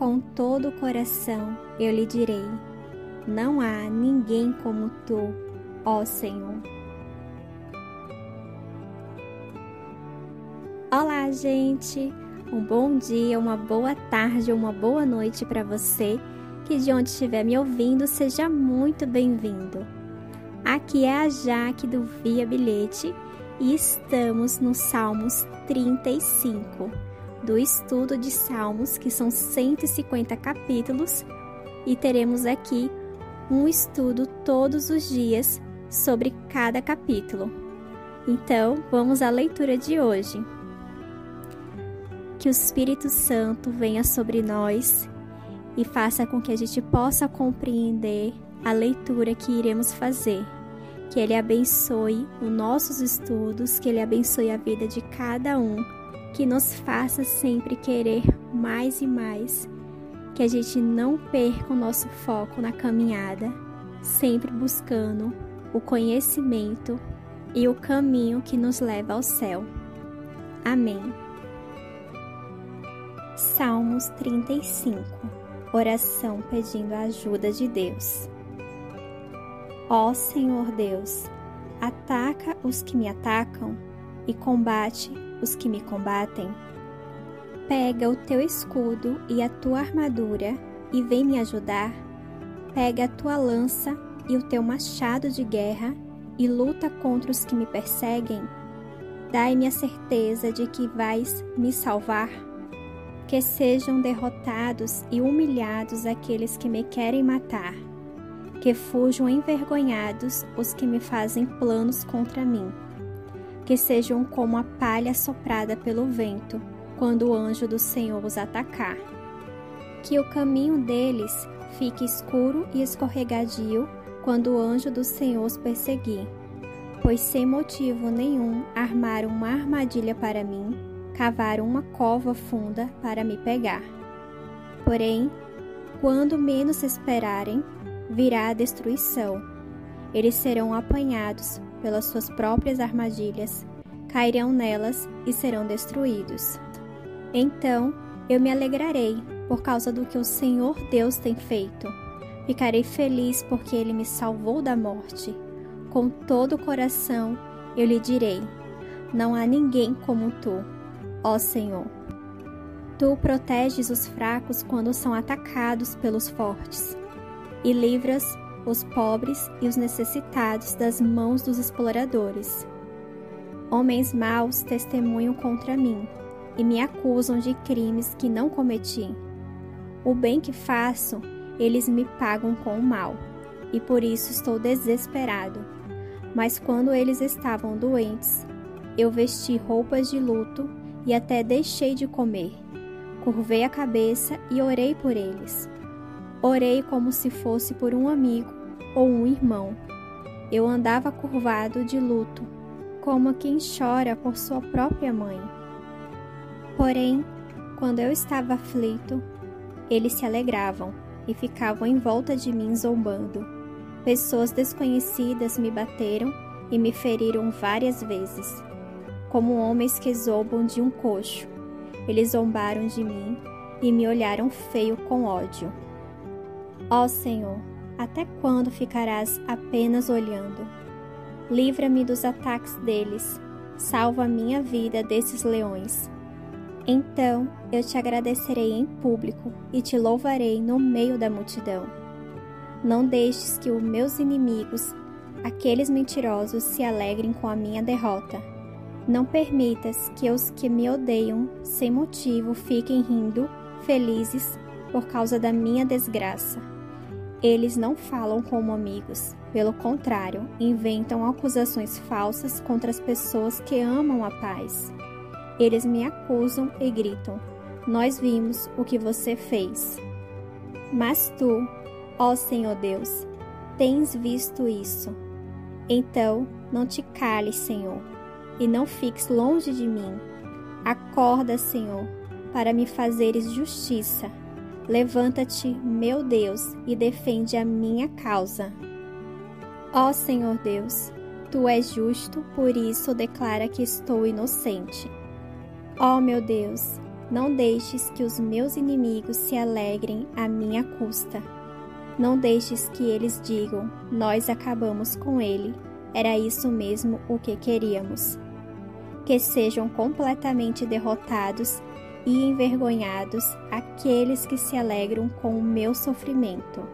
Com todo o coração eu lhe direi: Não há ninguém como tu, ó Senhor. Olá, gente! Um bom dia, uma boa tarde, uma boa noite para você que de onde estiver me ouvindo, seja muito bem-vindo. Aqui é a Jaque do Via Bilhete e estamos no Salmos 35, do estudo de Salmos, que são 150 capítulos, e teremos aqui um estudo todos os dias sobre cada capítulo. Então, vamos à leitura de hoje que o Espírito Santo venha sobre nós e faça com que a gente possa compreender a leitura que iremos fazer. Que Ele abençoe os nossos estudos, que Ele abençoe a vida de cada um, que nos faça sempre querer mais e mais, que a gente não perca o nosso foco na caminhada, sempre buscando o conhecimento e o caminho que nos leva ao céu. Amém. Salmos 35 Oração pedindo a ajuda de Deus. Ó Senhor Deus, ataca os que me atacam e combate os que me combatem. Pega o teu escudo e a tua armadura e vem me ajudar. Pega a tua lança e o teu machado de guerra e luta contra os que me perseguem. Dai-me a certeza de que vais me salvar que sejam derrotados e humilhados aqueles que me querem matar, que fujam envergonhados os que me fazem planos contra mim, que sejam como a palha soprada pelo vento quando o anjo do Senhor os atacar, que o caminho deles fique escuro e escorregadio quando o anjo do Senhor os perseguir, pois sem motivo nenhum armaram uma armadilha para mim cavaram uma cova funda para me pegar. Porém, quando menos esperarem, virá a destruição. Eles serão apanhados pelas suas próprias armadilhas, cairão nelas e serão destruídos. Então eu me alegrarei por causa do que o Senhor Deus tem feito. Ficarei feliz porque ele me salvou da morte. Com todo o coração eu lhe direi: Não há ninguém como tu ó Senhor. Tu proteges os fracos quando são atacados pelos fortes, e livras os pobres e os necessitados das mãos dos exploradores. Homens maus testemunham contra mim e me acusam de crimes que não cometi. O bem que faço, eles me pagam com o mal, e por isso estou desesperado. Mas quando eles estavam doentes, eu vesti roupas de luto e até deixei de comer. Curvei a cabeça e orei por eles. Orei como se fosse por um amigo ou um irmão. Eu andava curvado de luto, como quem chora por sua própria mãe. Porém, quando eu estava aflito, eles se alegravam e ficavam em volta de mim zombando. Pessoas desconhecidas me bateram e me feriram várias vezes como homens que zombam de um coxo. Eles zombaram de mim e me olharam feio com ódio. Ó Senhor, até quando ficarás apenas olhando? Livra-me dos ataques deles, salva a minha vida desses leões. Então eu te agradecerei em público e te louvarei no meio da multidão. Não deixes que os meus inimigos, aqueles mentirosos, se alegrem com a minha derrota não permitas que os que me odeiam sem motivo fiquem rindo, felizes, por causa da minha desgraça. Eles não falam como amigos, pelo contrário, inventam acusações falsas contra as pessoas que amam a paz. Eles me acusam e gritam: Nós vimos o que você fez. Mas tu, ó Senhor Deus, tens visto isso. Então, não te cales, Senhor e não fiques longe de mim. Acorda, Senhor, para me fazeres justiça. Levanta-te, meu Deus, e defende a minha causa. Ó Senhor Deus, tu és justo, por isso declara que estou inocente. Ó meu Deus, não deixes que os meus inimigos se alegrem à minha custa. Não deixes que eles digam: Nós acabamos com ele. Era isso mesmo o que queríamos. Que sejam completamente derrotados e envergonhados aqueles que se alegram com o meu sofrimento.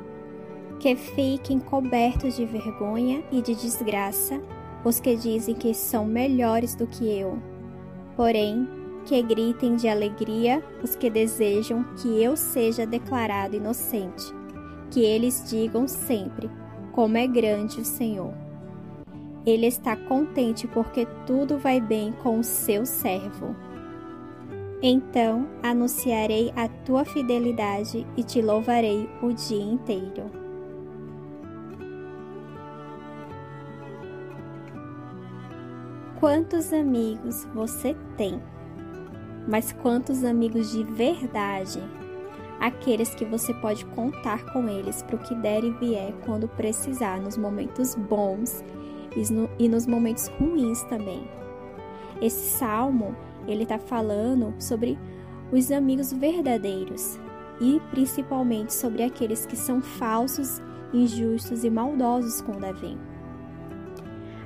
Que fiquem cobertos de vergonha e de desgraça os que dizem que são melhores do que eu. Porém, que gritem de alegria os que desejam que eu seja declarado inocente, que eles digam sempre: Como é grande o Senhor. Ele está contente porque tudo vai bem com o seu servo. Então anunciarei a tua fidelidade e te louvarei o dia inteiro. Quantos amigos você tem? Mas quantos amigos de verdade? Aqueles que você pode contar com eles para o que der e vier quando precisar, nos momentos bons e nos momentos ruins também. Esse salmo, ele está falando sobre os amigos verdadeiros e principalmente sobre aqueles que são falsos, injustos e maldosos com Davi.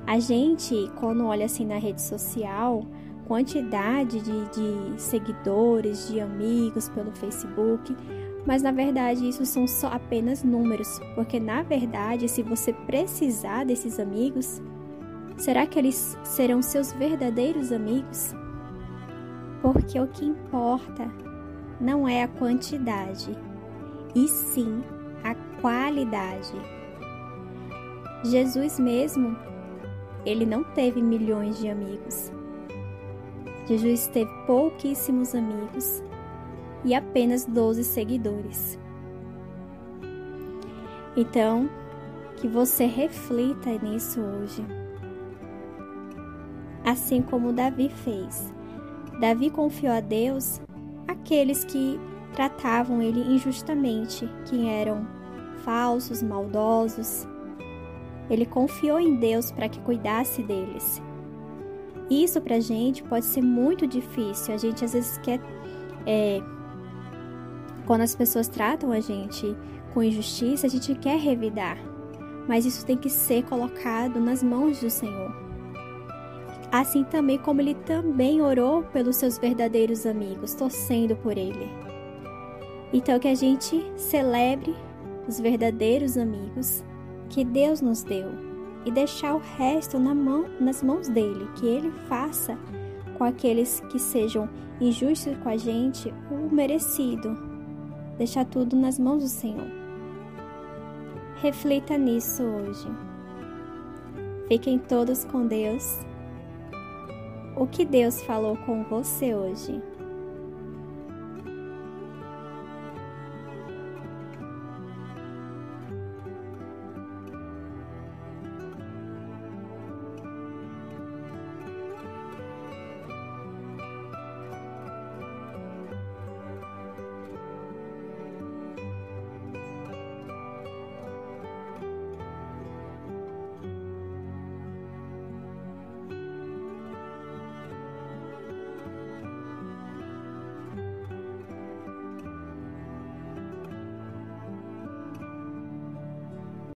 A gente, quando olha assim na rede social, quantidade de, de seguidores, de amigos pelo Facebook, mas na verdade isso são só apenas números, porque na verdade, se você precisar desses amigos, será que eles serão seus verdadeiros amigos? Porque o que importa não é a quantidade, e sim a qualidade. Jesus mesmo, ele não teve milhões de amigos. Jesus teve pouquíssimos amigos e apenas 12 seguidores. Então, que você reflita nisso hoje. Assim como Davi fez. Davi confiou a Deus aqueles que tratavam ele injustamente, que eram falsos, maldosos. Ele confiou em Deus para que cuidasse deles. Isso pra gente pode ser muito difícil. A gente às vezes quer. É, quando as pessoas tratam a gente com injustiça, a gente quer revidar. Mas isso tem que ser colocado nas mãos do Senhor. Assim também como ele também orou pelos seus verdadeiros amigos, torcendo por ele. Então que a gente celebre os verdadeiros amigos que Deus nos deu e deixar o resto na mão, nas mãos dele, que ele faça com aqueles que sejam injustos com a gente o merecido. Deixar tudo nas mãos do Senhor. Reflita nisso hoje. Fiquem todos com Deus. O que Deus falou com você hoje?